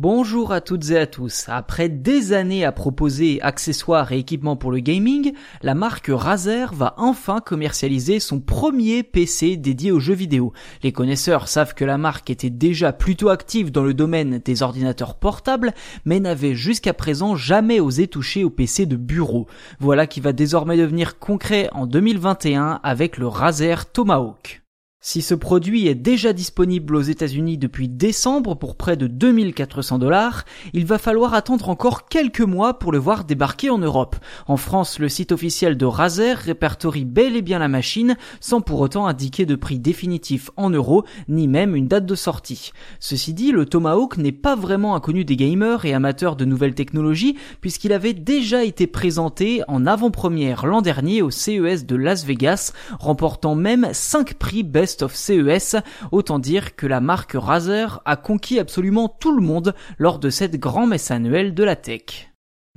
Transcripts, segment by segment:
Bonjour à toutes et à tous. Après des années à proposer accessoires et équipements pour le gaming, la marque Razer va enfin commercialiser son premier PC dédié aux jeux vidéo. Les connaisseurs savent que la marque était déjà plutôt active dans le domaine des ordinateurs portables, mais n'avait jusqu'à présent jamais osé toucher au PC de bureau. Voilà qui va désormais devenir concret en 2021 avec le Razer Tomahawk. Si ce produit est déjà disponible aux États-Unis depuis décembre pour près de 2400 dollars, il va falloir attendre encore quelques mois pour le voir débarquer en Europe. En France, le site officiel de Razer répertorie bel et bien la machine sans pour autant indiquer de prix définitif en euros ni même une date de sortie. Ceci dit, le Tomahawk n'est pas vraiment inconnu des gamers et amateurs de nouvelles technologies puisqu'il avait déjà été présenté en avant-première l'an dernier au CES de Las Vegas, remportant même 5 prix Best of CES, autant dire que la marque Razer a conquis absolument tout le monde lors de cette grand messe annuelle de la tech.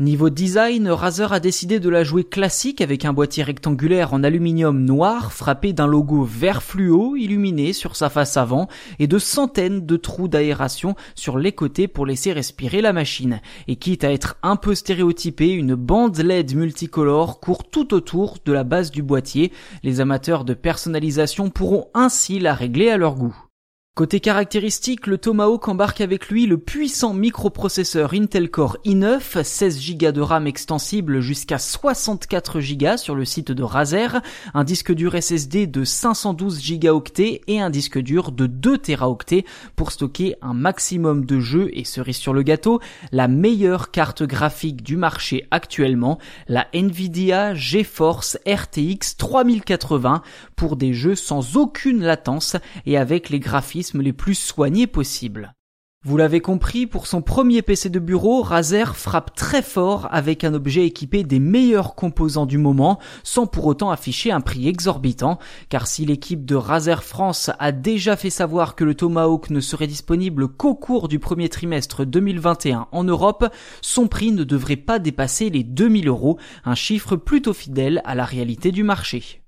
Niveau design, Razer a décidé de la jouer classique avec un boîtier rectangulaire en aluminium noir frappé d'un logo vert fluo illuminé sur sa face avant et de centaines de trous d'aération sur les côtés pour laisser respirer la machine. Et quitte à être un peu stéréotypé, une bande LED multicolore court tout autour de la base du boîtier. Les amateurs de personnalisation pourront ainsi la régler à leur goût. Côté caractéristiques, le Tomahawk embarque avec lui le puissant microprocesseur Intel Core i9, 16 Go de RAM extensible jusqu'à 64 Go sur le site de Razer, un disque dur SSD de 512 Go et un disque dur de 2 Teraoctets pour stocker un maximum de jeux et cerise sur le gâteau, la meilleure carte graphique du marché actuellement, la Nvidia GeForce RTX 3080 pour des jeux sans aucune latence et avec les les plus soignés possibles. Vous l'avez compris, pour son premier PC de bureau, Razer frappe très fort avec un objet équipé des meilleurs composants du moment, sans pour autant afficher un prix exorbitant, car si l'équipe de Razer France a déjà fait savoir que le Tomahawk ne serait disponible qu'au cours du premier trimestre 2021 en Europe, son prix ne devrait pas dépasser les 2000 euros, un chiffre plutôt fidèle à la réalité du marché.